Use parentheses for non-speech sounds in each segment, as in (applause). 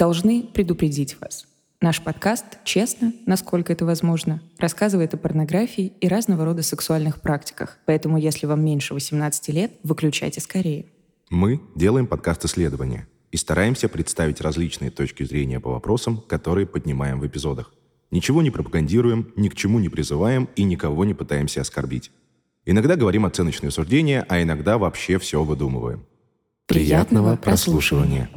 Должны предупредить вас. Наш подкаст честно, насколько это возможно, рассказывает о порнографии и разного рода сексуальных практиках. Поэтому, если вам меньше 18 лет, выключайте скорее. Мы делаем подкаст-исследования и стараемся представить различные точки зрения по вопросам, которые поднимаем в эпизодах. Ничего не пропагандируем, ни к чему не призываем и никого не пытаемся оскорбить. Иногда говорим оценочные суждения, а иногда вообще все выдумываем. Приятного прослушивания.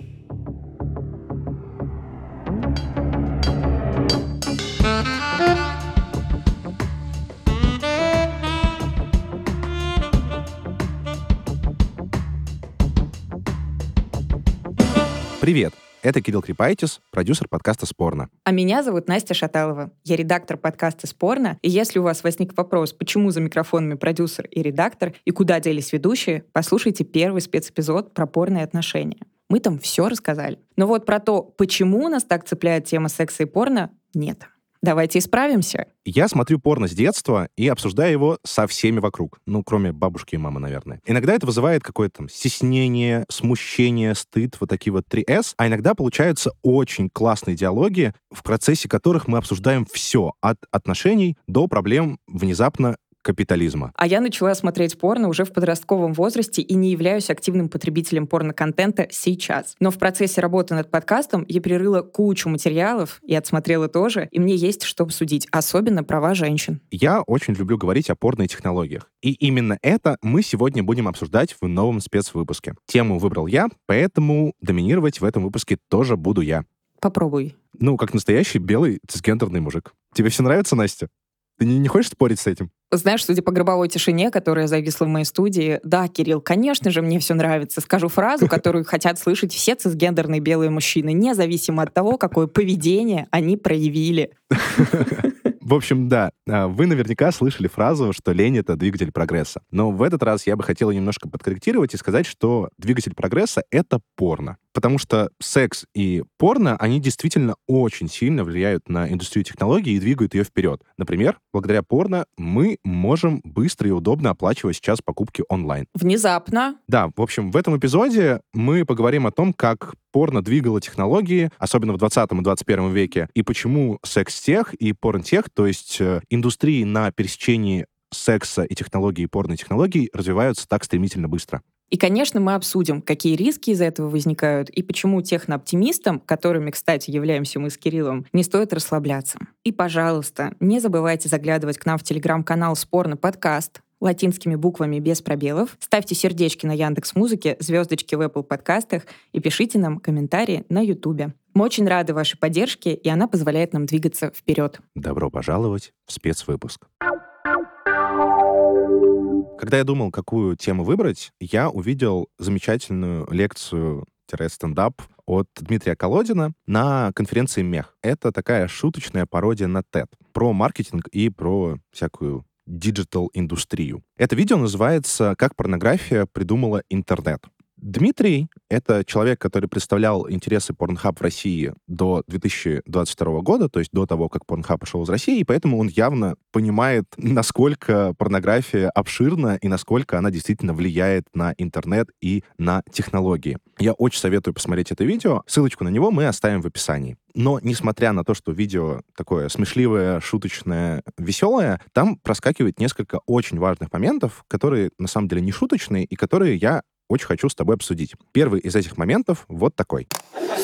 Привет! Это Кирилл Крипайтис, продюсер подкаста «Спорно». А меня зовут Настя Шаталова. Я редактор подкаста «Спорно». И если у вас возник вопрос, почему за микрофонами продюсер и редактор, и куда делись ведущие, послушайте первый спецэпизод про порные отношения. Мы там все рассказали. Но вот про то, почему нас так цепляет тема секса и порно, нет. Давайте исправимся. Я смотрю порно с детства и обсуждаю его со всеми вокруг. Ну, кроме бабушки и мамы, наверное. Иногда это вызывает какое-то там стеснение, смущение, стыд, вот такие вот 3С. А иногда получаются очень классные диалоги, в процессе которых мы обсуждаем все. От отношений до проблем внезапно капитализма. А я начала смотреть порно уже в подростковом возрасте и не являюсь активным потребителем порно-контента сейчас. Но в процессе работы над подкастом я перерыла кучу материалов и отсмотрела тоже, и мне есть что обсудить, особенно права женщин. Я очень люблю говорить о порно и технологиях. И именно это мы сегодня будем обсуждать в новом спецвыпуске. Тему выбрал я, поэтому доминировать в этом выпуске тоже буду я. Попробуй. Ну, как настоящий белый цисгендерный мужик. Тебе все нравится, Настя? Ты не, не хочешь спорить с этим? Знаешь, судя по гробовой тишине, которая зависла в моей студии, да, Кирилл, конечно же, мне все нравится. Скажу фразу, которую хотят слышать все цисгендерные белые мужчины, независимо от того, какое поведение они проявили. (laughs) В общем, да, а, вы наверняка слышали фразу, что лень — это двигатель прогресса. Но в этот раз я бы хотел немножко подкорректировать и сказать, что двигатель прогресса — это порно. Потому что секс и порно, они действительно очень сильно влияют на индустрию технологий и двигают ее вперед. Например, благодаря порно мы можем быстро и удобно оплачивать сейчас покупки онлайн. Внезапно. Да, в общем, в этом эпизоде мы поговорим о том, как порно двигало технологии, особенно в 20 и 21 веке, и почему секс-тех и порн-тех, то есть э, индустрии на пересечении секса и технологий, и порно-технологий развиваются так стремительно быстро. И, конечно, мы обсудим, какие риски из этого возникают и почему технооптимистам, которыми, кстати, являемся мы с Кириллом, не стоит расслабляться. И, пожалуйста, не забывайте заглядывать к нам в телеграм-канал «Спорный подкаст», латинскими буквами без пробелов. Ставьте сердечки на Яндекс Музыке, звездочки в Apple подкастах и пишите нам комментарии на Ютубе. Мы очень рады вашей поддержке, и она позволяет нам двигаться вперед. Добро пожаловать в спецвыпуск. Когда я думал, какую тему выбрать, я увидел замечательную лекцию стендап от Дмитрия Колодина на конференции «Мех». Это такая шуточная пародия на TED про маркетинг и про всякую digital-индустрию. Это видео называется «Как порнография придумала интернет». Дмитрий — это человек, который представлял интересы Pornhub в России до 2022 года, то есть до того, как Pornhub ушел из России, и поэтому он явно понимает, (laughs) насколько порнография обширна и насколько она действительно влияет на интернет и на технологии. Я очень советую посмотреть это видео. Ссылочку на него мы оставим в описании. Но, несмотря на то, что видео такое смешливое, шуточное, веселое, там проскакивает несколько очень важных моментов, которые на самом деле не шуточные, и которые я очень хочу с тобой обсудить. Первый из этих моментов вот такой.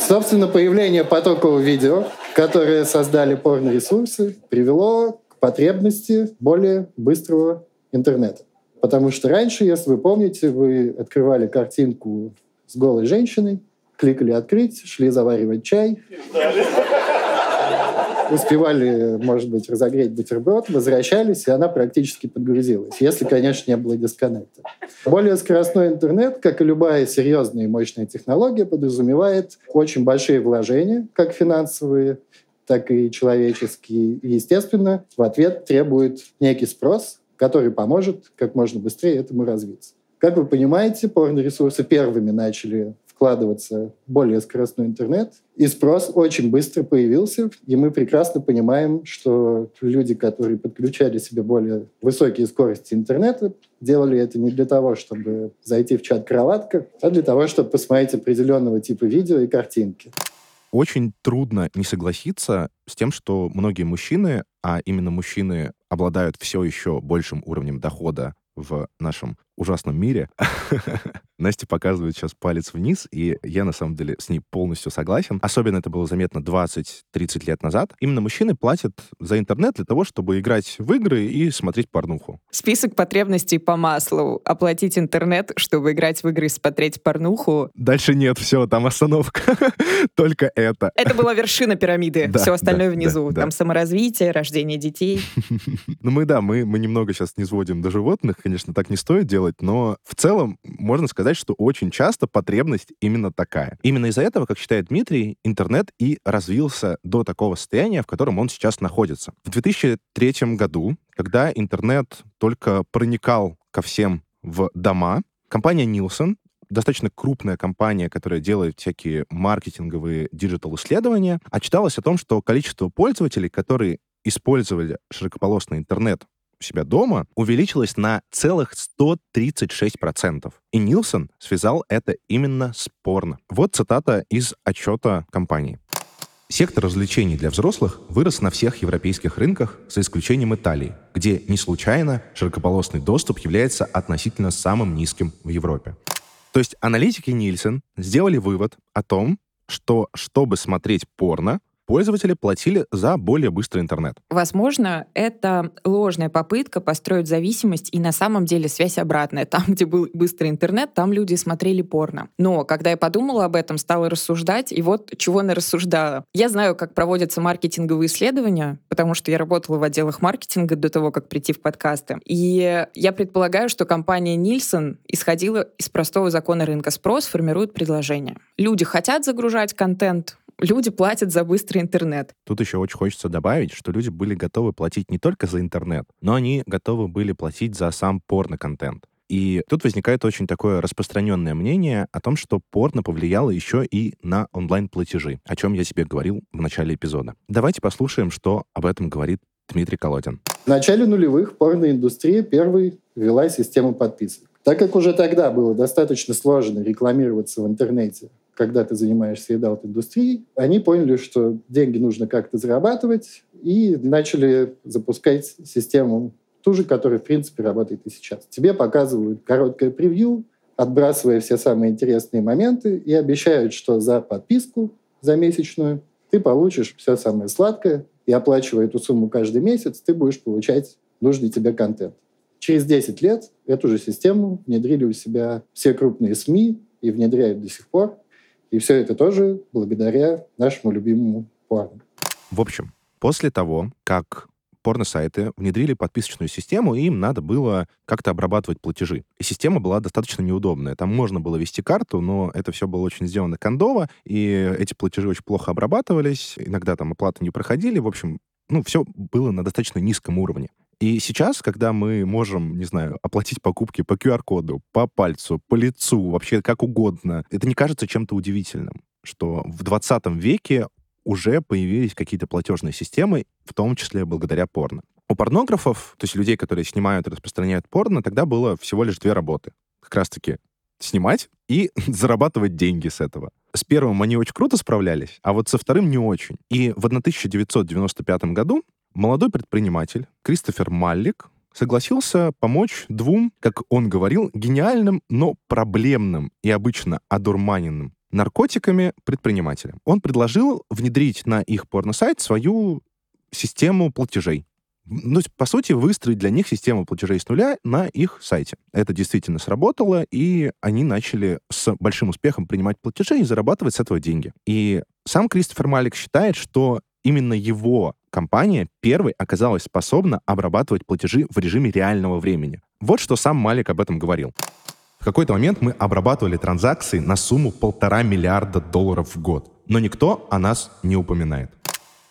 Собственно, появление потокового видео, которое создали порно-ресурсы, привело к потребности более быстрого интернета. Потому что раньше, если вы помните, вы открывали картинку с голой женщиной, кликали «Открыть», шли заваривать чай успевали, может быть, разогреть бутерброд, возвращались, и она практически подгрузилась, если, конечно, не было дисконнекта. Более скоростной интернет, как и любая серьезная и мощная технология, подразумевает очень большие вложения, как финансовые, так и человеческие. И, естественно, в ответ требует некий спрос, который поможет как можно быстрее этому развиться. Как вы понимаете, порно-ресурсы первыми начали вкладываться более скоростной интернет. И спрос очень быстро появился, и мы прекрасно понимаем, что люди, которые подключали себе более высокие скорости интернета, делали это не для того, чтобы зайти в чат-кроватка, а для того, чтобы посмотреть определенного типа видео и картинки. очень трудно не согласиться с тем, что многие мужчины, а именно мужчины обладают все еще большим уровнем дохода в нашем ужасном мире. (laughs) Настя показывает сейчас палец вниз, и я на самом деле с ней полностью согласен. Особенно это было заметно 20-30 лет назад. Именно мужчины платят за интернет для того, чтобы играть в игры и смотреть порнуху. Список потребностей по маслу. Оплатить интернет, чтобы играть в игры и смотреть порнуху. Дальше нет, все, там остановка. (laughs) Только это. Это была вершина пирамиды. все остальное внизу. там саморазвитие, рождение детей. (laughs) Ну мы, да, мы, мы немного сейчас не сводим до животных. Конечно, так не стоит делать, но в целом можно сказать, что очень часто потребность именно такая. Именно из-за этого, как считает Дмитрий, интернет и развился до такого состояния, в котором он сейчас находится. В 2003 году, когда интернет только проникал ко всем в дома, компания Nielsen достаточно крупная компания, которая делает всякие маркетинговые диджитал-исследования, отчиталась о том, что количество пользователей, которые использовали широкополосный интернет у себя дома увеличилось на целых 136%. И Нилсон связал это именно с порно. Вот цитата из отчета компании. Сектор развлечений для взрослых вырос на всех европейских рынках, за исключением Италии, где не случайно широкополосный доступ является относительно самым низким в Европе. То есть аналитики Нильсон сделали вывод о том, что чтобы смотреть порно, пользователи платили за более быстрый интернет. Возможно, это ложная попытка построить зависимость, и на самом деле связь обратная. Там, где был быстрый интернет, там люди смотрели порно. Но когда я подумала об этом, стала рассуждать, и вот чего она рассуждала. Я знаю, как проводятся маркетинговые исследования, потому что я работала в отделах маркетинга до того, как прийти в подкасты. И я предполагаю, что компания Нильсон исходила из простого закона рынка. Спрос формирует предложение. Люди хотят загружать контент, люди платят за быстрый интернет. Тут еще очень хочется добавить, что люди были готовы платить не только за интернет, но они готовы были платить за сам порно-контент. И тут возникает очень такое распространенное мнение о том, что порно повлияло еще и на онлайн-платежи, о чем я себе говорил в начале эпизода. Давайте послушаем, что об этом говорит Дмитрий Колодин. В начале нулевых порноиндустрия первой ввела систему подписок. Так как уже тогда было достаточно сложно рекламироваться в интернете когда ты занимаешься adult-индустрией, они поняли, что деньги нужно как-то зарабатывать, и начали запускать систему ту же, которая, в принципе, работает и сейчас. Тебе показывают короткое превью, отбрасывая все самые интересные моменты, и обещают, что за подписку, за месячную, ты получишь все самое сладкое, и оплачивая эту сумму каждый месяц, ты будешь получать нужный тебе контент. Через 10 лет эту же систему внедрили у себя все крупные СМИ и внедряют до сих пор. И все это тоже благодаря нашему любимому порно. В общем, после того, как порно-сайты внедрили подписочную систему, и им надо было как-то обрабатывать платежи. И система была достаточно неудобная. Там можно было вести карту, но это все было очень сделано кондово, и эти платежи очень плохо обрабатывались, иногда там оплаты не проходили. В общем, ну, все было на достаточно низком уровне. И сейчас, когда мы можем, не знаю, оплатить покупки по QR-коду, по пальцу, по лицу, вообще как угодно, это не кажется чем-то удивительным, что в 20 веке уже появились какие-то платежные системы, в том числе благодаря порно. У порнографов, то есть людей, которые снимают и распространяют порно, тогда было всего лишь две работы. Как раз-таки снимать и (laughs) зарабатывать деньги с этого. С первым они очень круто справлялись, а вот со вторым не очень. И в 1995 году молодой предприниматель Кристофер Маллик согласился помочь двум, как он говорил, гениальным, но проблемным и обычно одурманенным наркотиками предпринимателям. Он предложил внедрить на их порносайт свою систему платежей. Ну, по сути, выстроить для них систему платежей с нуля на их сайте. Это действительно сработало, и они начали с большим успехом принимать платежи и зарабатывать с этого деньги. И сам Кристофер Малик считает, что именно его компания первой оказалась способна обрабатывать платежи в режиме реального времени. Вот что сам Малик об этом говорил. В какой-то момент мы обрабатывали транзакции на сумму полтора миллиарда долларов в год, но никто о нас не упоминает.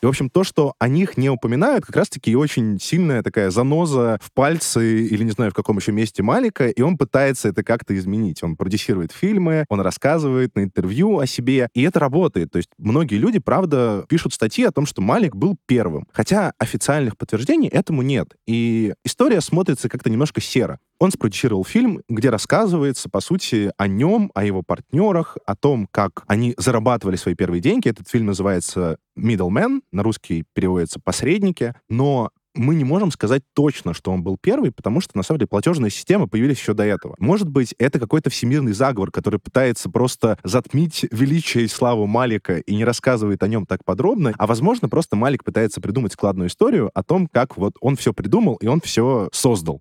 И, в общем, то, что о них не упоминают, как раз-таки очень сильная такая заноза в пальцы или, не знаю, в каком еще месте Малика, и он пытается это как-то изменить. Он продюсирует фильмы, он рассказывает на интервью о себе, и это работает. То есть многие люди, правда, пишут статьи о том, что Малик был первым. Хотя официальных подтверждений этому нет. И история смотрится как-то немножко серо. Он спродюсировал фильм, где рассказывается, по сути, о нем, о его партнерах, о том, как они зарабатывали свои первые деньги. Этот фильм называется «Middleman», на русский переводится «посредники», но мы не можем сказать точно, что он был первый, потому что, на самом деле, платежные системы появились еще до этого. Может быть, это какой-то всемирный заговор, который пытается просто затмить величие и славу Малика и не рассказывает о нем так подробно, а, возможно, просто Малик пытается придумать складную историю о том, как вот он все придумал и он все создал.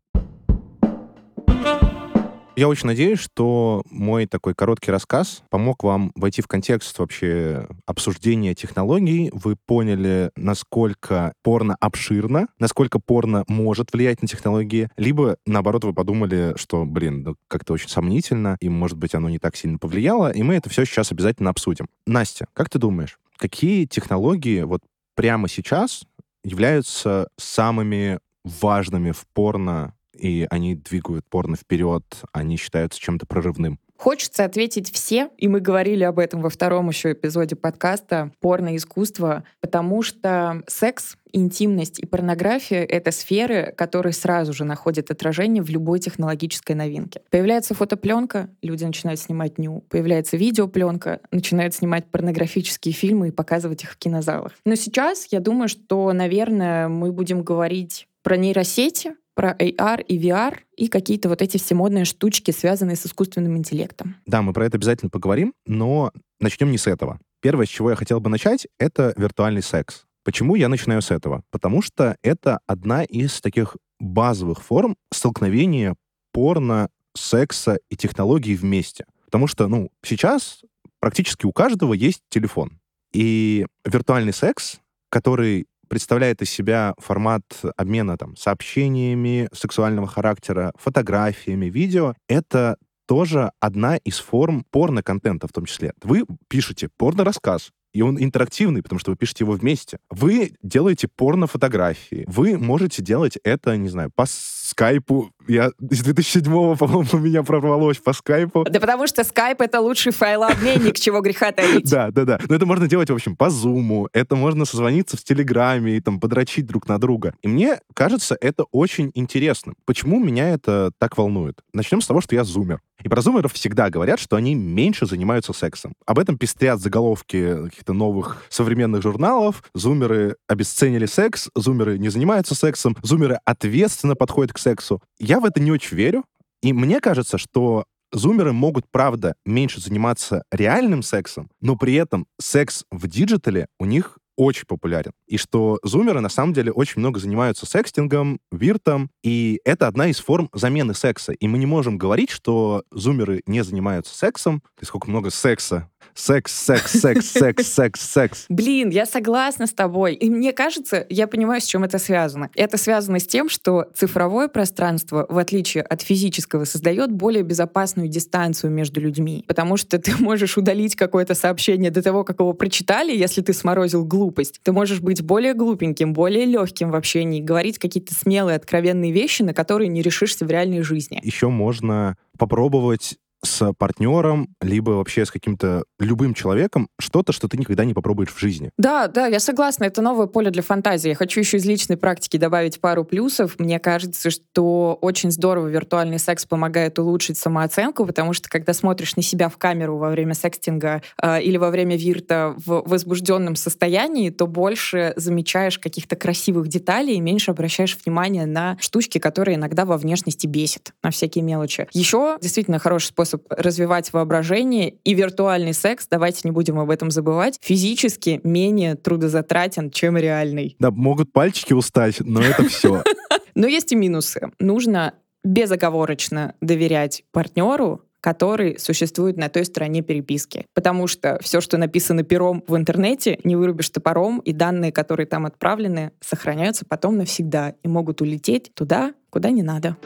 Я очень надеюсь, что мой такой короткий рассказ помог вам войти в контекст вообще обсуждения технологий. Вы поняли, насколько порно обширно, насколько порно может влиять на технологии. Либо, наоборот, вы подумали, что, блин, ну, как-то очень сомнительно, и, может быть, оно не так сильно повлияло, и мы это все сейчас обязательно обсудим. Настя, как ты думаешь, какие технологии вот прямо сейчас являются самыми важными в порно и они двигают порно вперед, они считаются чем-то прорывным. Хочется ответить все, и мы говорили об этом во втором еще эпизоде подкаста «Порно-искусство», потому что секс, интимность и порнография — это сферы, которые сразу же находят отражение в любой технологической новинке. Появляется фотопленка, люди начинают снимать ню. Появляется видеопленка, начинают снимать порнографические фильмы и показывать их в кинозалах. Но сейчас я думаю, что, наверное, мы будем говорить про нейросети, про AR и VR и какие-то вот эти все модные штучки, связанные с искусственным интеллектом. Да, мы про это обязательно поговорим, но начнем не с этого. Первое, с чего я хотел бы начать, это виртуальный секс. Почему я начинаю с этого? Потому что это одна из таких базовых форм столкновения порно, секса и технологий вместе. Потому что, ну, сейчас практически у каждого есть телефон. И виртуальный секс, который представляет из себя формат обмена там, сообщениями сексуального характера, фотографиями, видео, это тоже одна из форм порно-контента в том числе. Вы пишете порно-рассказ, и он интерактивный, потому что вы пишете его вместе. Вы делаете порно-фотографии. Вы можете делать это, не знаю, по скайпу. Я с 2007-го, по-моему, меня прорвалось по скайпу. Да потому что скайп — это лучший файлообменник, чего греха таить. Да, да, да. Но это можно делать, в общем, по зуму. Это можно созвониться в Телеграме и там подрочить друг на друга. И мне кажется, это очень интересно. Почему меня это так волнует? Начнем с того, что я зумер. И про зумеров всегда говорят, что они меньше занимаются сексом. Об этом пестрят заголовки каких-то новых современных журналов. Зумеры обесценили секс, зумеры не занимаются сексом, зумеры ответственно подходят к сексу. Я в это не очень верю. И мне кажется, что зумеры могут, правда, меньше заниматься реальным сексом, но при этом секс в digital е у них очень популярен. И что зумеры на самом деле очень много занимаются секстингом, виртом, и это одна из форм замены секса. И мы не можем говорить, что зумеры не занимаются сексом. И сколько много секса Секс, секс, секс, секс, (laughs) секс, секс. Блин, я согласна с тобой. И мне кажется, я понимаю, с чем это связано. Это связано с тем, что цифровое пространство, в отличие от физического, создает более безопасную дистанцию между людьми. Потому что ты (laughs) можешь удалить какое-то сообщение до того, как его прочитали, если ты сморозил глупость. Ты можешь быть более глупеньким, более легким в общении, говорить какие-то смелые, откровенные вещи, на которые не решишься в реальной жизни. Еще можно попробовать с партнером, либо вообще с каким-то любым человеком что-то, что ты никогда не попробуешь в жизни. Да, да, я согласна, это новое поле для фантазии. Я хочу еще из личной практики добавить пару плюсов. Мне кажется, что очень здорово виртуальный секс помогает улучшить самооценку, потому что когда смотришь на себя в камеру во время секстинга э, или во время вирта в возбужденном состоянии, то больше замечаешь каких-то красивых деталей и меньше обращаешь внимание на штучки, которые иногда во внешности бесят, на всякие мелочи. Еще действительно хороший способ способ развивать воображение, и виртуальный секс, давайте не будем об этом забывать, физически менее трудозатратен, чем реальный. Да, могут пальчики устать, но это все. (laughs) Но есть и минусы. Нужно безоговорочно доверять партнеру, который существует на той стороне переписки. Потому что все, что написано пером в интернете, не вырубишь топором, и данные, которые там отправлены, сохраняются потом навсегда и могут улететь туда, куда не надо.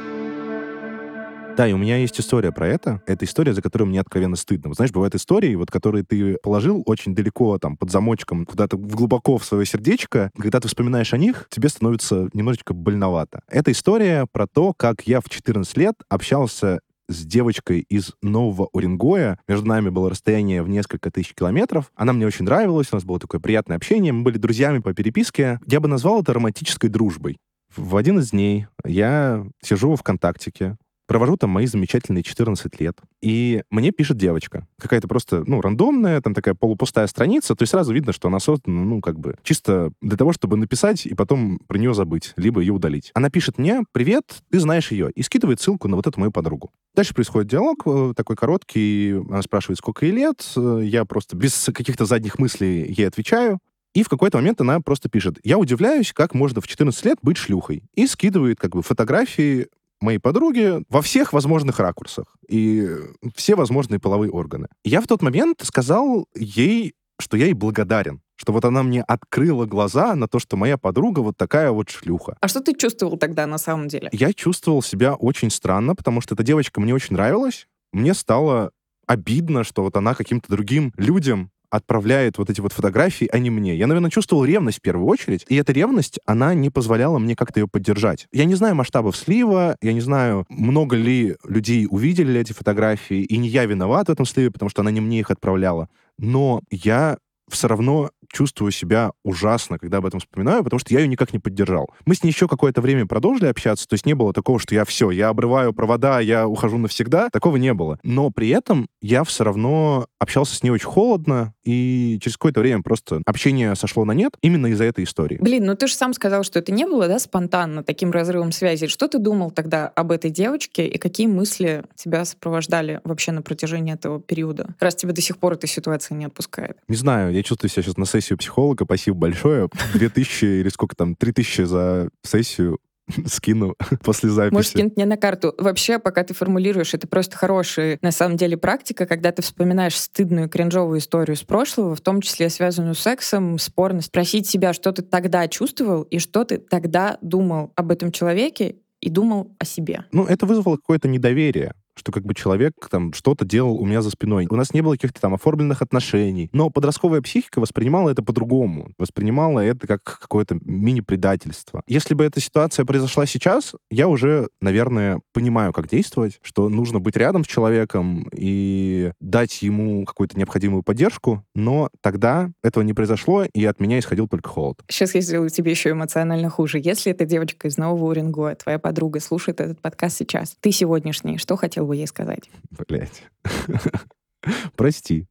Да, и у меня есть история про это. Это история, за которую мне откровенно стыдно. Вот, знаешь, бывают истории, вот, которые ты положил очень далеко, там, под замочком, куда-то глубоко в свое сердечко. Когда ты вспоминаешь о них, тебе становится немножечко больновато. Это история про то, как я в 14 лет общался с девочкой из Нового Уренгоя. Между нами было расстояние в несколько тысяч километров. Она мне очень нравилась, у нас было такое приятное общение. Мы были друзьями по переписке. Я бы назвал это романтической дружбой. В один из дней я сижу в ВКонтактике, провожу там мои замечательные 14 лет, и мне пишет девочка. Какая-то просто, ну, рандомная, там такая полупустая страница, то есть сразу видно, что она создана, ну, как бы, чисто для того, чтобы написать и потом про нее забыть, либо ее удалить. Она пишет мне, привет, ты знаешь ее, и скидывает ссылку на вот эту мою подругу. Дальше происходит диалог э, такой короткий, она спрашивает, сколько ей лет, я просто без каких-то задних мыслей ей отвечаю, и в какой-то момент она просто пишет, я удивляюсь, как можно в 14 лет быть шлюхой. И скидывает как бы фотографии моей подруги во всех возможных ракурсах и все возможные половые органы. Я в тот момент сказал ей, что я ей благодарен, что вот она мне открыла глаза на то, что моя подруга вот такая вот шлюха. А что ты чувствовал тогда на самом деле? Я чувствовал себя очень странно, потому что эта девочка мне очень нравилась. Мне стало обидно, что вот она каким-то другим людям отправляет вот эти вот фотографии, а не мне. Я, наверное, чувствовал ревность в первую очередь, и эта ревность, она не позволяла мне как-то ее поддержать. Я не знаю масштабов слива, я не знаю, много ли людей увидели эти фотографии, и не я виноват в этом сливе, потому что она не мне их отправляла. Но я все равно чувствую себя ужасно, когда об этом вспоминаю, потому что я ее никак не поддержал. Мы с ней еще какое-то время продолжили общаться, то есть не было такого, что я все, я обрываю провода, я ухожу навсегда. Такого не было. Но при этом я все равно общался с ней очень холодно, и через какое-то время просто общение сошло на нет именно из-за этой истории. Блин, ну ты же сам сказал, что это не было, да, спонтанно, таким разрывом связи. Что ты думал тогда об этой девочке, и какие мысли тебя сопровождали вообще на протяжении этого периода, раз тебя до сих пор эта ситуация не отпускает? Не знаю, я чувствую себя сейчас на сессию психолога, спасибо большое. (laughs) 2000 или сколько там, 3000 за сессию (laughs) скину (laughs) после записи. Можешь скинуть мне на карту. Вообще, пока ты формулируешь, это просто хорошая, на самом деле, практика, когда ты вспоминаешь стыдную, кринжовую историю с прошлого, в том числе связанную с сексом, спорно спросить себя, что ты тогда чувствовал и что ты тогда думал об этом человеке и думал о себе. Ну, это вызвало какое-то недоверие что как бы человек там что-то делал у меня за спиной. У нас не было каких-то там оформленных отношений. Но подростковая психика воспринимала это по-другому. Воспринимала это как какое-то мини-предательство. Если бы эта ситуация произошла сейчас, я уже, наверное, понимаю, как действовать, что нужно быть рядом с человеком и дать ему какую-то необходимую поддержку, но тогда этого не произошло, и от меня исходил только холод. Сейчас я сделаю тебе еще эмоционально хуже. Если эта девочка из Нового Уренгоя, твоя подруга, слушает этот подкаст сейчас, ты сегодняшний, что хотел бы ей сказать? Блять. (laughs) Прости.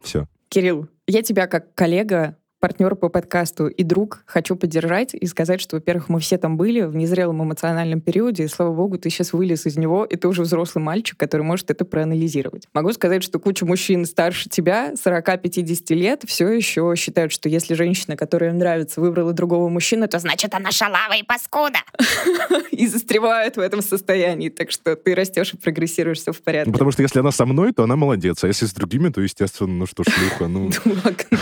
Все. Кирилл, я тебя как коллега партнер по подкасту и друг хочу поддержать и сказать, что, во-первых, мы все там были в незрелом эмоциональном периоде, и, слава богу, ты сейчас вылез из него, и ты уже взрослый мальчик, который может это проанализировать. Могу сказать, что куча мужчин старше тебя, 40-50 лет, все еще считают, что если женщина, которая им нравится, выбрала другого мужчину, то значит она шалава и паскуда. (laughs) И застревают в этом состоянии. Так что ты растешь и прогрессируешь, все в порядке. Потому что если она со мной, то она молодец, а если с другими, то, естественно, ну что, шлюха, ну...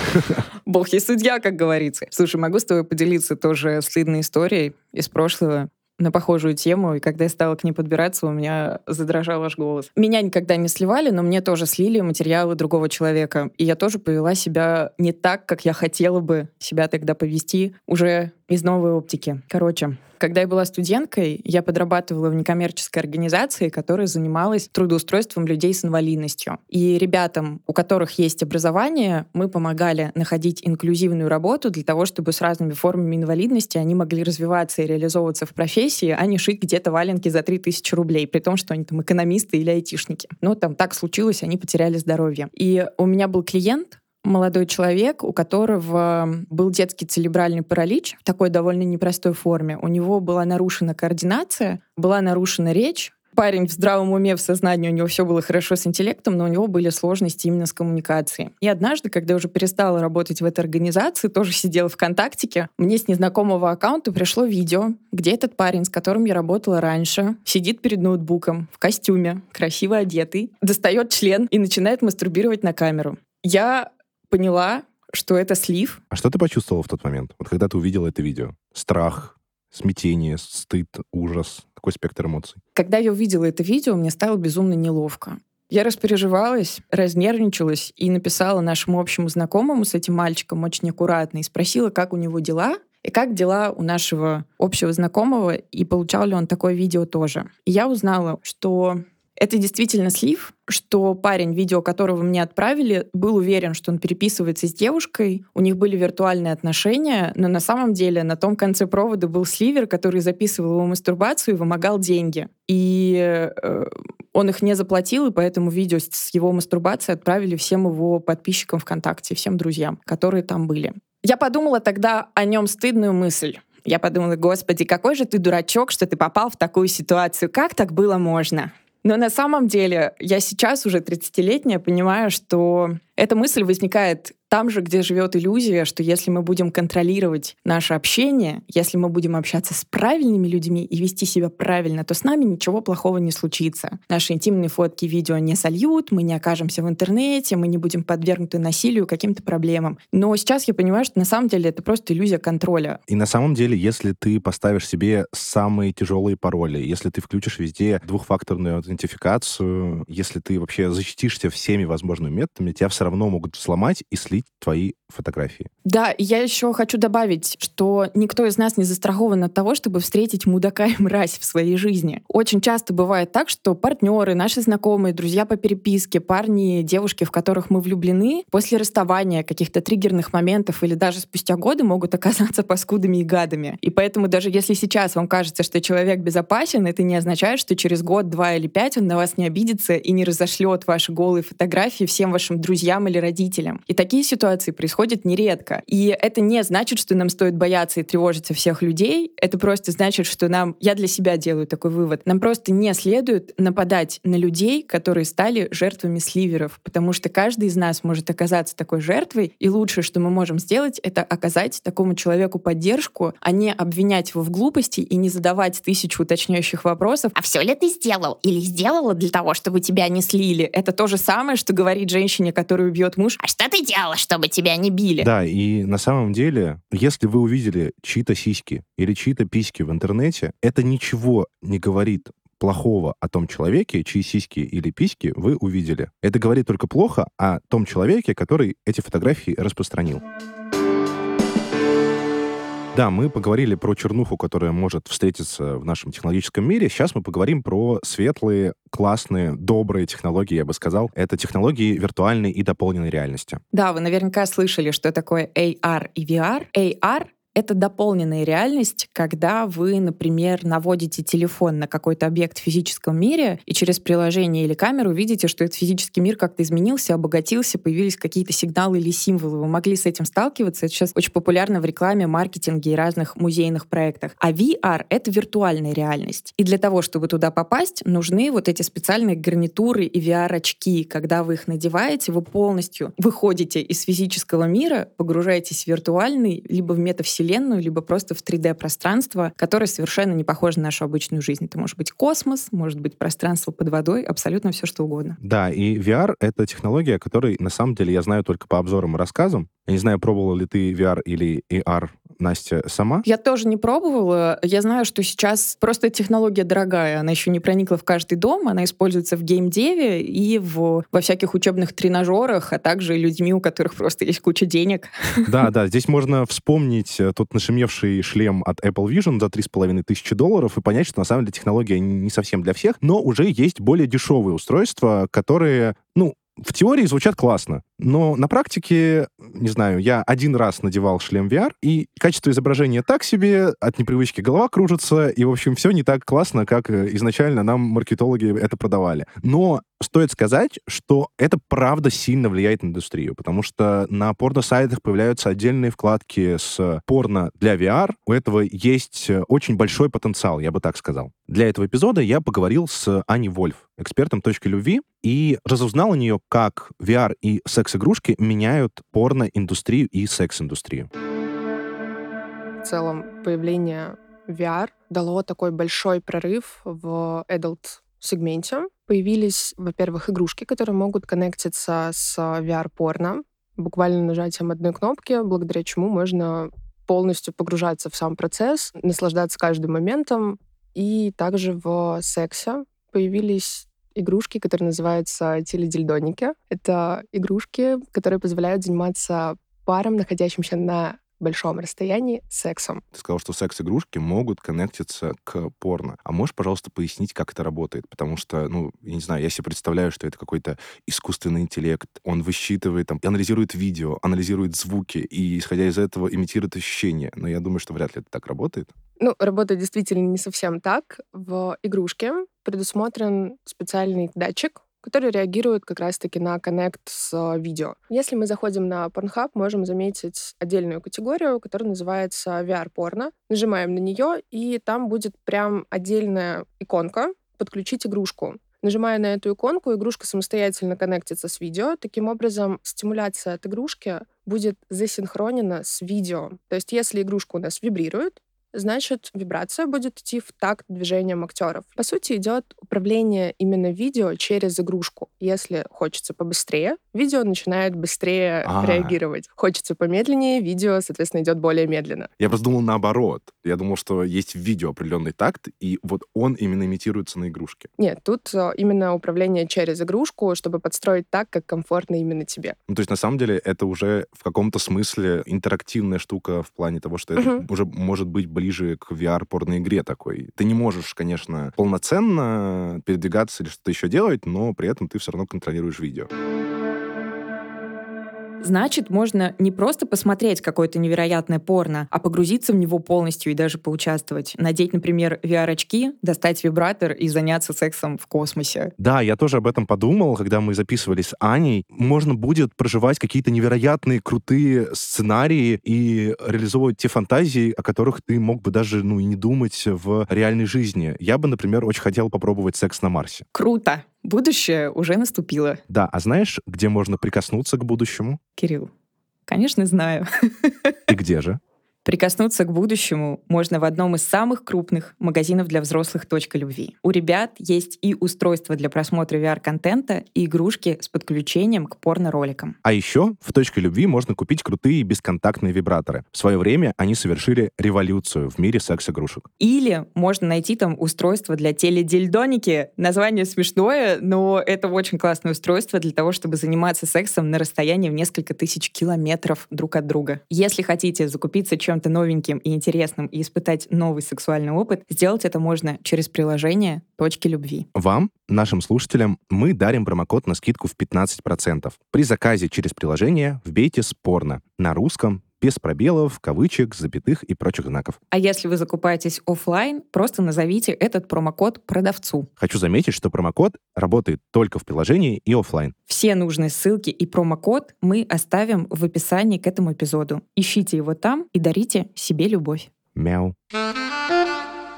(laughs) Бог, если судья, как говорится. Слушай, могу с тобой поделиться тоже стыдной историей из прошлого на похожую тему, и когда я стала к ней подбираться, у меня задрожал аж голос. Меня никогда не сливали, но мне тоже слили материалы другого человека. И я тоже повела себя не так, как я хотела бы себя тогда повести уже из новой оптики. Короче, когда я была студенткой, я подрабатывала в некоммерческой организации, которая занималась трудоустройством людей с инвалидностью. И ребятам, у которых есть образование, мы помогали находить инклюзивную работу для того, чтобы с разными формами инвалидности они могли развиваться и реализовываться в профессии, а не шить где-то валенки за 3000 рублей, при том, что они там экономисты или айтишники. Но там так случилось, они потеряли здоровье. И у меня был клиент, молодой человек, у которого был детский церебральный паралич в такой довольно непростой форме. У него была нарушена координация, была нарушена речь, парень в здравом уме, в сознании, у него все было хорошо с интеллектом, но у него были сложности именно с коммуникацией. И однажды, когда я уже перестала работать в этой организации, тоже сидела в ВКонтактике, мне с незнакомого аккаунта пришло видео, где этот парень, с которым я работала раньше, сидит перед ноутбуком в костюме, красиво одетый, достает член и начинает мастурбировать на камеру. Я поняла, что это слив. А что ты почувствовала в тот момент, вот когда ты увидела это видео? Страх, смятение, стыд, ужас? Какой спектр эмоций? Когда я увидела это видео, мне стало безумно неловко. Я распереживалась, разнервничалась и написала нашему общему знакомому с этим мальчиком очень аккуратно и спросила, как у него дела, и как дела у нашего общего знакомого, и получал ли он такое видео тоже. И я узнала, что это действительно слив, что парень, видео которого мне отправили, был уверен, что он переписывается с девушкой, у них были виртуальные отношения, но на самом деле на том конце провода был сливер, который записывал его мастурбацию и вымогал деньги. И э, он их не заплатил, и поэтому видео с его мастурбацией отправили всем его подписчикам ВКонтакте, всем друзьям, которые там были. Я подумала тогда о нем стыдную мысль. Я подумала, господи, какой же ты дурачок, что ты попал в такую ситуацию. Как так было можно? Но на самом деле я сейчас уже 30-летняя понимаю, что эта мысль возникает там же, где живет иллюзия, что если мы будем контролировать наше общение, если мы будем общаться с правильными людьми и вести себя правильно, то с нами ничего плохого не случится. Наши интимные фотки, видео не сольют, мы не окажемся в интернете, мы не будем подвергнуты насилию, каким-то проблемам. Но сейчас я понимаю, что на самом деле это просто иллюзия контроля. И на самом деле, если ты поставишь себе самые тяжелые пароли, если ты включишь везде двухфакторную аутентификацию, если ты вообще защитишься всеми возможными методами, тебя все равно могут сломать и слить твои фотографии. Да, я еще хочу добавить, что никто из нас не застрахован от того, чтобы встретить мудака и мразь в своей жизни. Очень часто бывает так, что партнеры, наши знакомые, друзья по переписке, парни, девушки, в которых мы влюблены, после расставания каких-то триггерных моментов или даже спустя годы могут оказаться (laughs) паскудами и гадами. И поэтому даже если сейчас вам кажется, что человек безопасен, это не означает, что через год, два или пять он на вас не обидится и не разошлет ваши голые фотографии всем вашим друзьям или родителям. И такие ситуации происходят нередко. И это не значит, что нам стоит бояться и тревожиться всех людей. Это просто значит, что нам, я для себя делаю такой вывод, нам просто не следует нападать на людей, которые стали жертвами сливеров, потому что каждый из нас может оказаться такой жертвой, и лучшее, что мы можем сделать, это оказать такому человеку поддержку, а не обвинять его в глупости и не задавать тысячу уточняющих вопросов. А все ли ты сделал или сделала для того, чтобы тебя не слили? Это то же самое, что говорить женщине, которую бьет муж. А что ты делала, чтобы тебя не били? Да, и на самом деле, если вы увидели чьи-то сиськи или чьи-то письки в интернете, это ничего не говорит плохого о том человеке, чьи сиськи или письки вы увидели. Это говорит только плохо о том человеке, который эти фотографии распространил. Да, мы поговорили про чернуху, которая может встретиться в нашем технологическом мире. Сейчас мы поговорим про светлые, классные, добрые технологии, я бы сказал. Это технологии виртуальной и дополненной реальности. Да, вы наверняка слышали, что такое AR и VR. AR это дополненная реальность, когда вы, например, наводите телефон на какой-то объект в физическом мире и через приложение или камеру видите, что этот физический мир как-то изменился, обогатился, появились какие-то сигналы или символы. Вы могли с этим сталкиваться. Это сейчас очень популярно в рекламе, маркетинге и разных музейных проектах. А VR — это виртуальная реальность. И для того, чтобы туда попасть, нужны вот эти специальные гарнитуры и VR-очки. Когда вы их надеваете, вы полностью выходите из физического мира, погружаетесь в виртуальный, либо в метавселенную, Вселенную, либо просто в 3D-пространство, которое совершенно не похоже на нашу обычную жизнь. Это может быть космос, может быть пространство под водой, абсолютно все что угодно. Да, и VR — это технология, которой, на самом деле, я знаю только по обзорам и рассказам. Я не знаю, пробовала ли ты VR или AR Настя сама? Я тоже не пробовала. Я знаю, что сейчас просто технология дорогая. Она еще не проникла в каждый дом. Она используется в геймдеве и в, во всяких учебных тренажерах, а также людьми, у которых просто есть куча денег. Да, (laughs) да. Здесь можно вспомнить э, тот нашумевший шлем от Apple Vision за 3,5 тысячи долларов и понять, что на самом деле технология не совсем для всех, но уже есть более дешевые устройства, которые, ну, в теории звучат классно, но на практике, не знаю, я один раз надевал шлем VR, и качество изображения так себе, от непривычки голова кружится, и, в общем, все не так классно, как э, изначально нам маркетологи это продавали. Но стоит сказать, что это правда сильно влияет на индустрию, потому что на порно-сайтах появляются отдельные вкладки с порно для VR. У этого есть э, очень большой потенциал, я бы так сказал. Для этого эпизода я поговорил с Аней Вольф, экспертом точки любви, и разузнал у нее, как VR и секс-игрушки меняют порно-индустрию и секс-индустрию. В целом, появление VR дало такой большой прорыв в adult сегменте. Появились, во-первых, игрушки, которые могут коннектиться с VR-порно, буквально нажатием одной кнопки, благодаря чему можно полностью погружаться в сам процесс, наслаждаться каждым моментом. И также в сексе появились игрушки, которые называются теледильдоники. Это игрушки, которые позволяют заниматься парам, находящимся на большом расстоянии сексом. Ты сказал, что секс-игрушки могут коннектиться к порно. А можешь, пожалуйста, пояснить, как это работает? Потому что, ну, я не знаю, я себе представляю, что это какой-то искусственный интеллект. Он высчитывает, там, анализирует видео, анализирует звуки, и, исходя из этого, имитирует ощущения. Но я думаю, что вряд ли это так работает. Ну, работает действительно не совсем так. В игрушке предусмотрен специальный датчик, который реагирует как раз-таки на коннект с э, видео. Если мы заходим на Pornhub, можем заметить отдельную категорию, которая называется VR-порно. Нажимаем на нее, и там будет прям отдельная иконка «Подключить игрушку». Нажимая на эту иконку, игрушка самостоятельно коннектится с видео. Таким образом, стимуляция от игрушки будет засинхронена с видео. То есть, если игрушка у нас вибрирует, значит, вибрация будет идти в такт движением актеров. По сути, идет управление именно видео через игрушку. Если хочется побыстрее, видео начинает быстрее А-а-а. реагировать. Хочется помедленнее, видео, соответственно, идет более медленно. Я просто думал наоборот. Я думал, что есть в видео определенный такт, и вот он именно имитируется на игрушке. Нет, тут э, именно управление через игрушку, чтобы подстроить так, как комфортно именно тебе. Ну, то есть, на самом деле, это уже в каком-то смысле интерактивная штука в плане того, что это uh-huh. уже может быть ближе к VR-порно-игре такой. Ты не можешь, конечно, полноценно передвигаться или что-то еще делать, но при этом ты все равно контролируешь видео. Значит, можно не просто посмотреть какое-то невероятное порно, а погрузиться в него полностью и даже поучаствовать. Надеть, например, VR-очки, достать вибратор и заняться сексом в космосе. Да, я тоже об этом подумал, когда мы записывались с Аней. Можно будет проживать какие-то невероятные, крутые сценарии и реализовывать те фантазии, о которых ты мог бы даже, ну, и не думать в реальной жизни. Я бы, например, очень хотел попробовать секс на Марсе. Круто! Будущее уже наступило. Да, а знаешь, где можно прикоснуться к будущему? Кирилл, конечно, знаю. И где же? Прикоснуться к будущему можно в одном из самых крупных магазинов для взрослых «Точка любви». У ребят есть и устройство для просмотра VR-контента, и игрушки с подключением к порно-роликам. А еще в «Точке любви» можно купить крутые бесконтактные вибраторы. В свое время они совершили революцию в мире секс-игрушек. Или можно найти там устройство для теледильдоники. Название смешное, но это очень классное устройство для того, чтобы заниматься сексом на расстоянии в несколько тысяч километров друг от друга. Если хотите закупиться чем чем-то новеньким и интересным и испытать новый сексуальный опыт, сделать это можно через приложение «Точки любви». Вам, нашим слушателям, мы дарим промокод на скидку в 15%. При заказе через приложение вбейте «Спорно» на русском, без пробелов, кавычек, запятых и прочих знаков. А если вы закупаетесь офлайн, просто назовите этот промокод продавцу. Хочу заметить, что промокод работает только в приложении и офлайн. Все нужные ссылки и промокод мы оставим в описании к этому эпизоду. Ищите его там и дарите себе любовь. Мяу.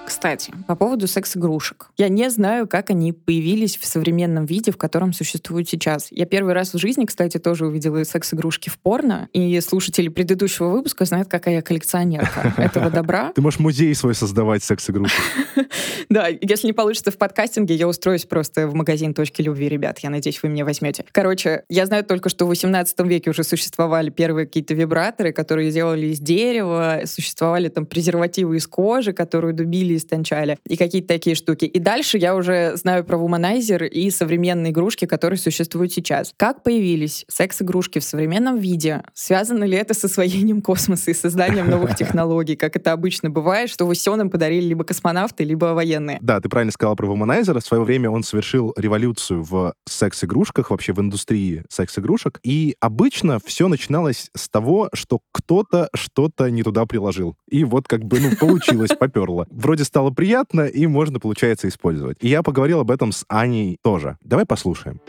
Кстати, по поводу секс-игрушек. Я не знаю, как они появились в современном виде, в котором существуют сейчас. Я первый раз в жизни, кстати, тоже увидела секс-игрушки в порно, и слушатели предыдущего выпуска знают, какая я коллекционерка (laughs) этого добра. Ты можешь музей свой создавать секс-игрушек. (laughs) Да, если не получится в подкастинге, я устроюсь просто в магазин «Точки любви», ребят. Я надеюсь, вы меня возьмете. Короче, я знаю только, что в 18 веке уже существовали первые какие-то вибраторы, которые делали из дерева, существовали там презервативы из кожи, которую дубили или истончали, и какие-то такие штуки. И дальше я уже знаю про вуманайзер и современные игрушки, которые существуют сейчас. Как появились секс-игрушки в современном виде? Связано ли это с освоением космоса и созданием новых (laughs) технологий, как это обычно бывает, что все нам подарили либо космонавты, либо военные? Да, ты правильно сказала про вуманайзера. В свое время он совершил революцию в секс-игрушках, вообще в индустрии секс-игрушек. И обычно все начиналось с того, что кто-то что-то не туда приложил. И вот как бы, ну, получилось, (laughs) поперло. Вроде вроде стало приятно, и можно, получается, использовать. И я поговорил об этом с Аней тоже. Давай послушаем.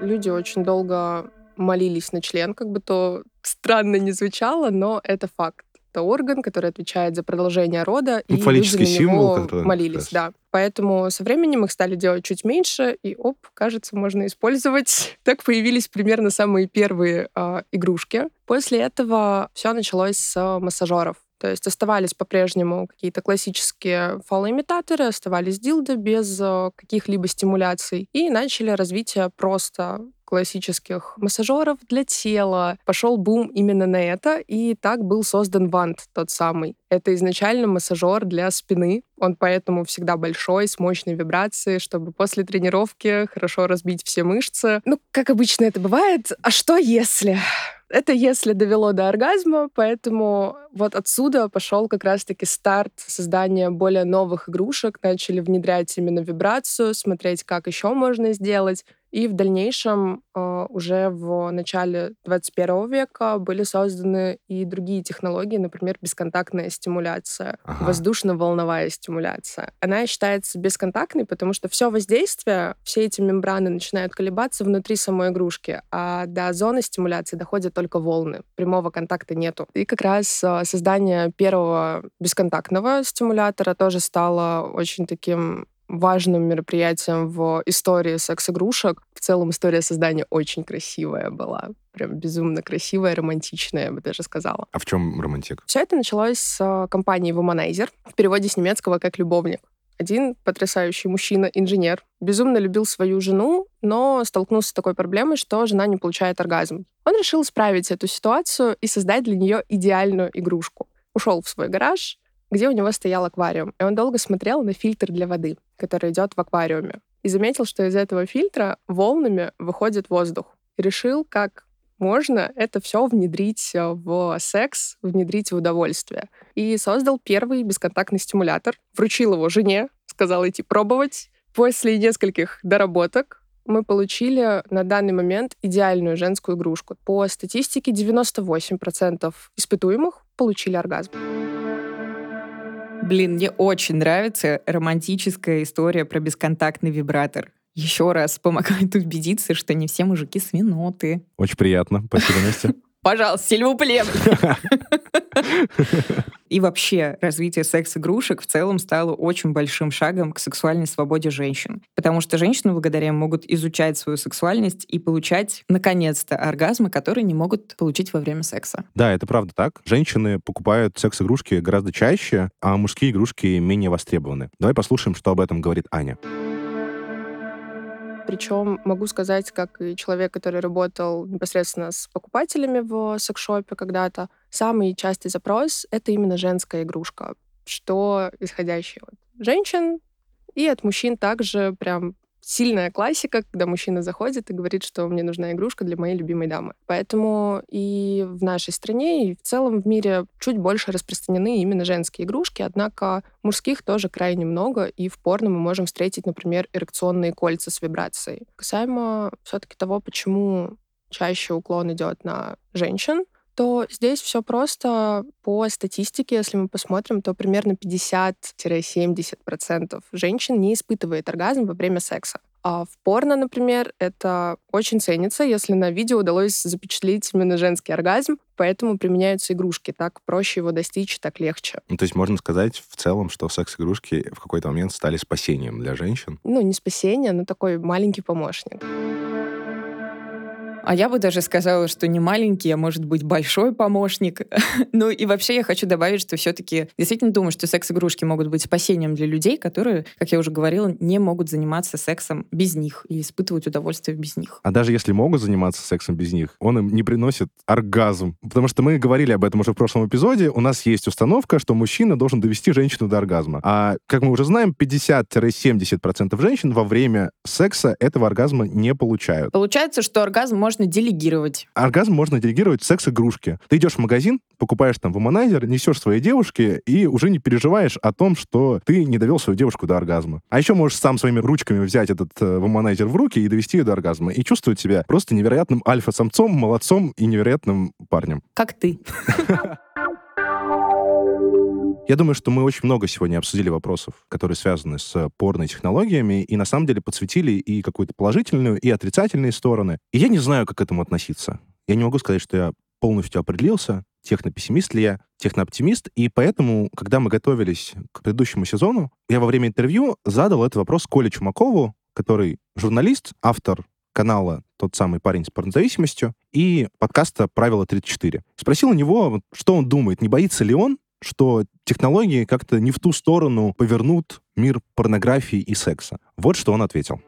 Люди очень долго молились на член, как бы то странно не звучало, но это факт. Это орган, который отвечает за продолжение рода, ну, и люди на символ, него молились, да. Поэтому со временем их стали делать чуть меньше, и оп, кажется, можно использовать. (laughs) Так появились примерно самые первые э, игрушки. После этого все началось с массажеров. То есть оставались по-прежнему какие-то классические фалоимитаторы, оставались дилды без э, каких-либо стимуляций. И начали развитие просто классических массажеров для тела. Пошел бум именно на это, и так был создан вант тот самый. Это изначально массажер для спины. Он поэтому всегда большой, с мощной вибрацией, чтобы после тренировки хорошо разбить все мышцы. Ну, как обычно это бывает. А что если? Это если довело до оргазма, поэтому вот отсюда пошел как раз-таки старт создания более новых игрушек. Начали внедрять именно вибрацию, смотреть, как еще можно сделать. И в дальнейшем, э, уже в начале 21 века, были созданы и другие технологии, например, бесконтактная стимуляция, ага. воздушно-волновая стимуляция. Она считается бесконтактной, потому что все воздействие, все эти мембраны начинают колебаться внутри самой игрушки, а до зоны стимуляции доходят только волны. Прямого контакта нету. И как раз э, создание первого бесконтактного стимулятора тоже стало очень таким важным мероприятием в истории секс-игрушек. В целом история создания очень красивая была. Прям безумно красивая, романтичная, я бы даже сказала. А в чем романтик? Все это началось с компании Womanizer, в переводе с немецкого как «любовник». Один потрясающий мужчина, инженер, безумно любил свою жену, но столкнулся с такой проблемой, что жена не получает оргазм. Он решил исправить эту ситуацию и создать для нее идеальную игрушку. Ушел в свой гараж, где у него стоял аквариум. И он долго смотрел на фильтр для воды, который идет в аквариуме. И заметил, что из этого фильтра волнами выходит воздух. И решил, как можно это все внедрить э, в секс, внедрить в удовольствие. И создал первый бесконтактный стимулятор, вручил его жене, сказал идти пробовать. После нескольких доработок мы получили на данный момент идеальную женскую игрушку. По статистике 98% испытуемых получили оргазм. Блин, мне очень нравится романтическая история про бесконтактный вибратор. Еще раз помогает убедиться, что не все мужики свиноты. Очень приятно. Спасибо, Настя. (laughs) Пожалуйста, сильвуплем. И вообще развитие секс-игрушек в целом стало очень большим шагом к сексуальной свободе женщин. Потому что женщины благодаря могут изучать свою сексуальность и получать, наконец-то, оргазмы, которые не могут получить во время секса. Да, это правда так. Женщины покупают секс-игрушки гораздо чаще, а мужские игрушки менее востребованы. Давай послушаем, что об этом говорит Аня. Причем могу сказать, как и человек, который работал непосредственно с покупателями в секшопе когда-то, самый частый запрос — это именно женская игрушка, что исходящее от женщин и от мужчин также прям сильная классика, когда мужчина заходит и говорит, что мне нужна игрушка для моей любимой дамы. Поэтому и в нашей стране, и в целом в мире чуть больше распространены именно женские игрушки, однако мужских тоже крайне много, и в порно мы можем встретить, например, эрекционные кольца с вибрацией. Касаемо все-таки того, почему чаще уклон идет на женщин, то здесь все просто по статистике, если мы посмотрим, то примерно 50-70% женщин не испытывает оргазм во время секса. А в порно, например, это очень ценится, если на видео удалось запечатлеть именно женский оргазм, поэтому применяются игрушки. Так проще его достичь, так легче. Ну, то есть можно сказать в целом, что секс-игрушки в какой-то момент стали спасением для женщин? Ну, не спасение, но такой маленький помощник. А я бы даже сказала, что не маленький, а может быть большой помощник. (laughs) ну и вообще я хочу добавить, что все-таки действительно думаю, что секс-игрушки могут быть спасением для людей, которые, как я уже говорила, не могут заниматься сексом без них и испытывать удовольствие без них. А даже если могут заниматься сексом без них, он им не приносит оргазм. Потому что мы говорили об этом уже в прошлом эпизоде. У нас есть установка, что мужчина должен довести женщину до оргазма. А, как мы уже знаем, 50-70% женщин во время секса этого оргазма не получают. Получается, что оргазм может можно делегировать. Оргазм можно делегировать секс-игрушки. Ты идешь в магазин, покупаешь там вуманайзер, несешь своей девушке и уже не переживаешь о том, что ты не довел свою девушку до оргазма. А еще можешь сам своими ручками взять этот э, вуманайзер в руки и довести ее до оргазма. И чувствовать себя просто невероятным альфа-самцом, молодцом и невероятным парнем. Как ты. (laughs) Я думаю, что мы очень много сегодня обсудили вопросов, которые связаны с порно-технологиями, и на самом деле подсветили и какую-то положительную, и отрицательные стороны. И я не знаю, как к этому относиться. Я не могу сказать, что я полностью определился, технопессимист ли я, технооптимист, и поэтому, когда мы готовились к предыдущему сезону, я во время интервью задал этот вопрос Коле Чумакову, который журналист, автор канала «Тот самый парень с порнозависимостью» и подкаста «Правило 34». Спросил у него, что он думает, не боится ли он, что технологии как-то не в ту сторону повернут мир порнографии и секса. Вот что он ответил.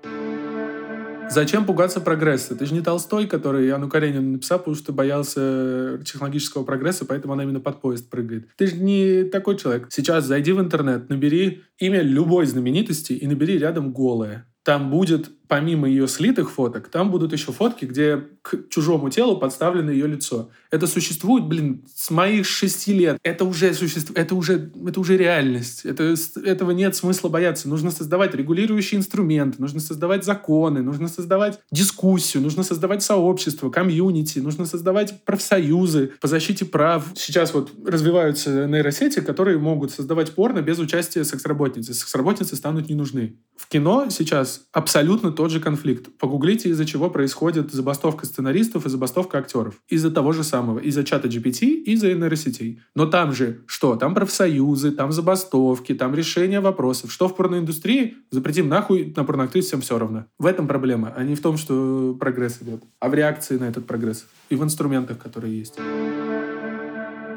Зачем пугаться прогресса? Ты же не Толстой, который Анну Каренину написал, потому что боялся технологического прогресса, поэтому она именно под поезд прыгает. Ты же не такой человек. Сейчас зайди в интернет, набери имя любой знаменитости и набери рядом голое. Там будет помимо ее слитых фоток, там будут еще фотки, где к чужому телу подставлено ее лицо. Это существует, блин, с моих шести лет. Это уже существует, это уже, это уже реальность. Это, этого нет смысла бояться. Нужно создавать регулирующие инструменты, нужно создавать законы, нужно создавать дискуссию, нужно создавать сообщество, комьюнити, нужно создавать профсоюзы по защите прав. Сейчас вот развиваются нейросети, которые могут создавать порно без участия секс-работницы. Секс-работницы станут не нужны. В кино сейчас абсолютно тот же конфликт. Погуглите, из-за чего происходит забастовка сценаристов и забастовка актеров. Из-за того же самого. Из-за чата GPT и из-за нейросетей. Но там же что? Там профсоюзы, там забастовки, там решение вопросов. Что в порноиндустрии? Запретим нахуй, на порноактрис всем все равно. В этом проблема, а не в том, что прогресс идет, а в реакции на этот прогресс и в инструментах, которые есть.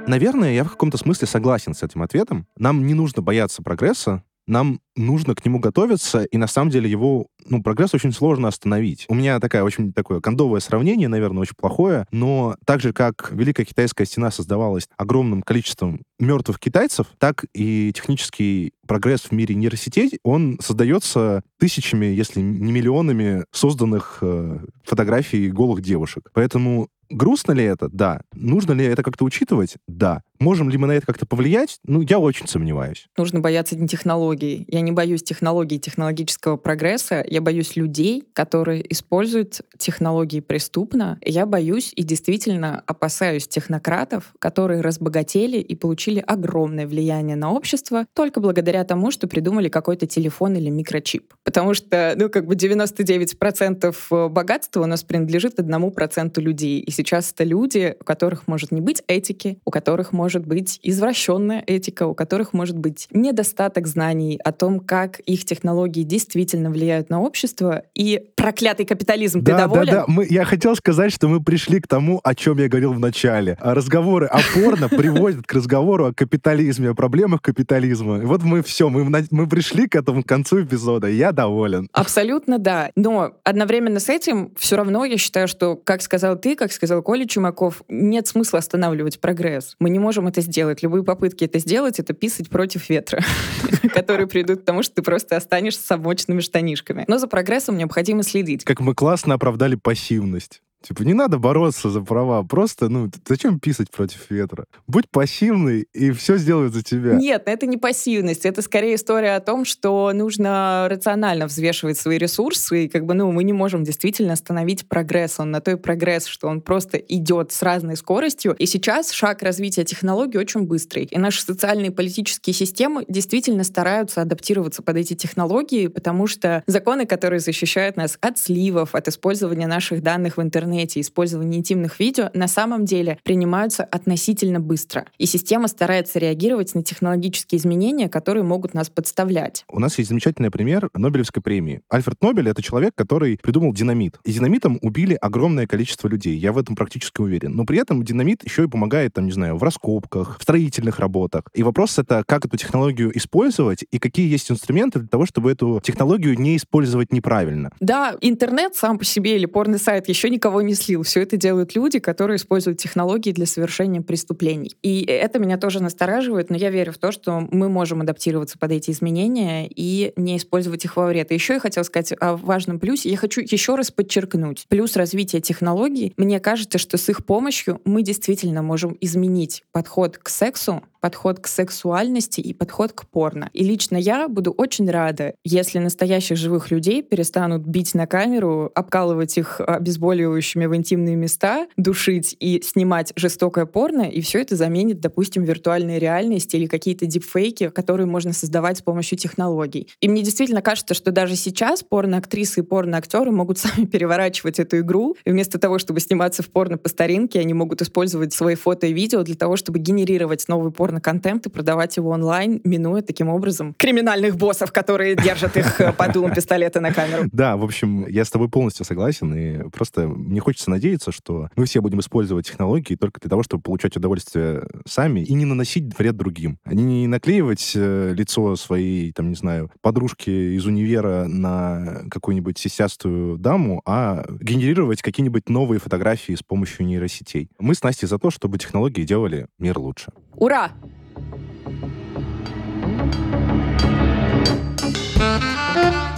Наверное, я в каком-то смысле согласен с этим ответом. Нам не нужно бояться прогресса, нам нужно к нему готовиться, и на самом деле его, ну, прогресс очень сложно остановить. У меня такая очень такое кондовое сравнение, наверное, очень плохое, но так же, как Великая Китайская стена создавалась огромным количеством мертвых китайцев, так и технический прогресс в мире нейросетей, он создается тысячами, если не миллионами созданных э, фотографий голых девушек. Поэтому Грустно ли это? Да. Нужно ли это как-то учитывать? Да. Можем ли мы на это как-то повлиять? Ну, я очень сомневаюсь. Нужно бояться не технологий. Я не боюсь технологий, технологического прогресса. Я боюсь людей, которые используют технологии преступно. Я боюсь и действительно опасаюсь технократов, которые разбогатели и получили огромное влияние на общество только благодаря тому, что придумали какой-то телефон или микрочип. Потому что, ну, как бы 99% богатства у нас принадлежит одному проценту людей. И сейчас это люди, у которых может не быть этики, у которых может быть извращенная этика, у которых может быть недостаток знаний о том, как их технологии действительно влияют на общество. И проклятый капитализм, да, ты доволен? Да, да, мы, я хотел сказать, что мы пришли к тому, о чем я говорил в начале. А разговоры о порно (laughs) приводят к разговору о капитализме, о проблемах капитализма. Вот мы все, мы, мы пришли к этому к концу эпизода, я доволен. Абсолютно да. Но одновременно с этим все равно я считаю, что, как сказал ты, как сказал сказал Коля Чумаков, нет смысла останавливать прогресс. Мы не можем это сделать. Любые попытки это сделать — это писать против ветра, (laughs) которые придут к тому, что ты просто останешься с обмоченными штанишками. Но за прогрессом необходимо следить. Как мы классно оправдали пассивность. Типа, не надо бороться за права, просто, ну, зачем писать против ветра? Будь пассивный, и все сделают за тебя. Нет, это не пассивность, это скорее история о том, что нужно рационально взвешивать свои ресурсы, и как бы, ну, мы не можем действительно остановить прогресс, он на той прогресс, что он просто идет с разной скоростью, и сейчас шаг развития технологий очень быстрый, и наши социальные и политические системы действительно стараются адаптироваться под эти технологии, потому что законы, которые защищают нас от сливов, от использования наших данных в интернете, интернете, использование интимных видео на самом деле принимаются относительно быстро. И система старается реагировать на технологические изменения, которые могут нас подставлять. У нас есть замечательный пример Нобелевской премии. Альфред Нобель — это человек, который придумал динамит. И динамитом убили огромное количество людей. Я в этом практически уверен. Но при этом динамит еще и помогает, там, не знаю, в раскопках, в строительных работах. И вопрос это, как эту технологию использовать и какие есть инструменты для того, чтобы эту технологию не использовать неправильно. Да, интернет сам по себе или порный сайт еще никого никого не слил. Все это делают люди, которые используют технологии для совершения преступлений. И это меня тоже настораживает, но я верю в то, что мы можем адаптироваться под эти изменения и не использовать их во вред. И еще я хотела сказать о важном плюсе. Я хочу еще раз подчеркнуть. Плюс развития технологий. Мне кажется, что с их помощью мы действительно можем изменить подход к сексу подход к сексуальности и подход к порно. И лично я буду очень рада, если настоящих живых людей перестанут бить на камеру, обкалывать их обезболивающими в интимные места, душить и снимать жестокое порно, и все это заменит, допустим, виртуальная реальность или какие-то дипфейки, которые можно создавать с помощью технологий. И мне действительно кажется, что даже сейчас порно-актрисы и порно-актеры могут (laughs) сами переворачивать эту игру, и вместо того, чтобы сниматься в порно по старинке, они могут использовать свои фото и видео для того, чтобы генерировать новый порно порно-контент и продавать его онлайн, минуя таким образом криминальных боссов, которые держат их э, под дулом пистолета на камеру. (laughs) Да, в общем, я с тобой полностью согласен, и просто мне хочется надеяться, что мы все будем использовать технологии только для того, чтобы получать удовольствие сами и не наносить вред другим. А не наклеивать э, лицо своей, там, не знаю, подружки из универа на какую-нибудь сисястую даму, а генерировать какие-нибудь новые фотографии с помощью нейросетей. Мы с Настей за то, чтобы технологии делали мир лучше. Ура!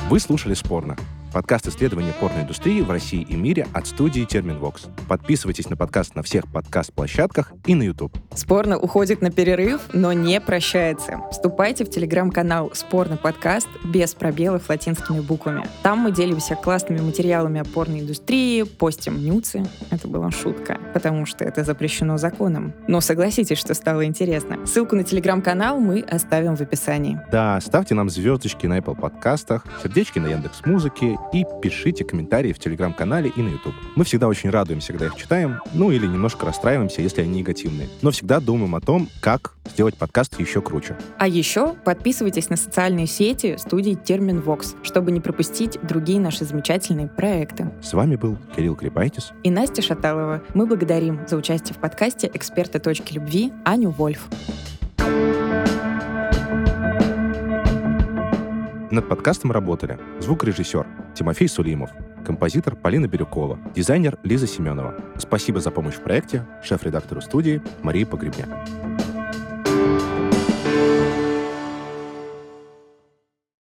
Вы слушали «Спорно». Подкаст исследования порноиндустрии в России и мире от студии Терминвокс. Подписывайтесь на подкаст на всех подкаст-площадках и на YouTube. Спорно уходит на перерыв, но не прощается. Вступайте в телеграм-канал «Спорно подкаст» без пробелов латинскими буквами. Там мы делимся классными материалами о порноиндустрии, постим нюцы. Это была шутка, потому что это запрещено законом. Но согласитесь, что стало интересно. Ссылку на телеграм-канал мы оставим в описании. Да, ставьте нам звездочки на Apple подкастах, сердечки на Яндекс Музыке и пишите комментарии в телеграм-канале и на YouTube. Мы всегда очень радуемся, когда их читаем, ну или немножко расстраиваемся, если они негативные. Но всегда думаем о том, как сделать подкаст еще круче. А еще подписывайтесь на социальные сети студии Терминвокс, чтобы не пропустить другие наши замечательные проекты. С вами был Кирилл Крепайтис И Настя Шаталова. Мы благодарим за участие в подкасте «Эксперты точки любви» Аню Вольф. Над подкастом работали звукорежиссер Тимофей Сулимов, композитор Полина Бирюкова, дизайнер Лиза Семенова. Спасибо за помощь в проекте шеф-редактору студии Марии Погребняк.